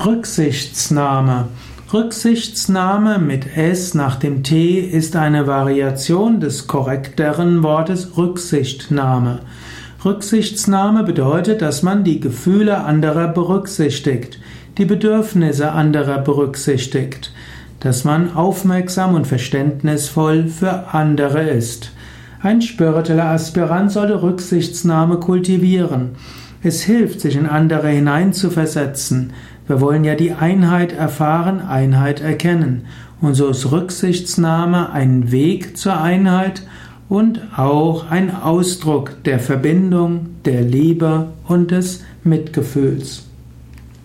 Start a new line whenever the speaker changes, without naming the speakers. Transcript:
Rücksichtsnahme. Rücksichtsnahme mit S nach dem T ist eine Variation des korrekteren Wortes Rücksichtnahme. Rücksichtsnahme bedeutet, dass man die Gefühle anderer berücksichtigt, die Bedürfnisse anderer berücksichtigt, dass man aufmerksam und verständnisvoll für andere ist. Ein spiritueller Aspirant sollte Rücksichtsnahme kultivieren. Es hilft, sich in andere hineinzuversetzen. Wir wollen ja die Einheit erfahren, Einheit erkennen. Und so ist Rücksichtsnahme ein Weg zur Einheit und auch ein Ausdruck der Verbindung, der Liebe und des Mitgefühls.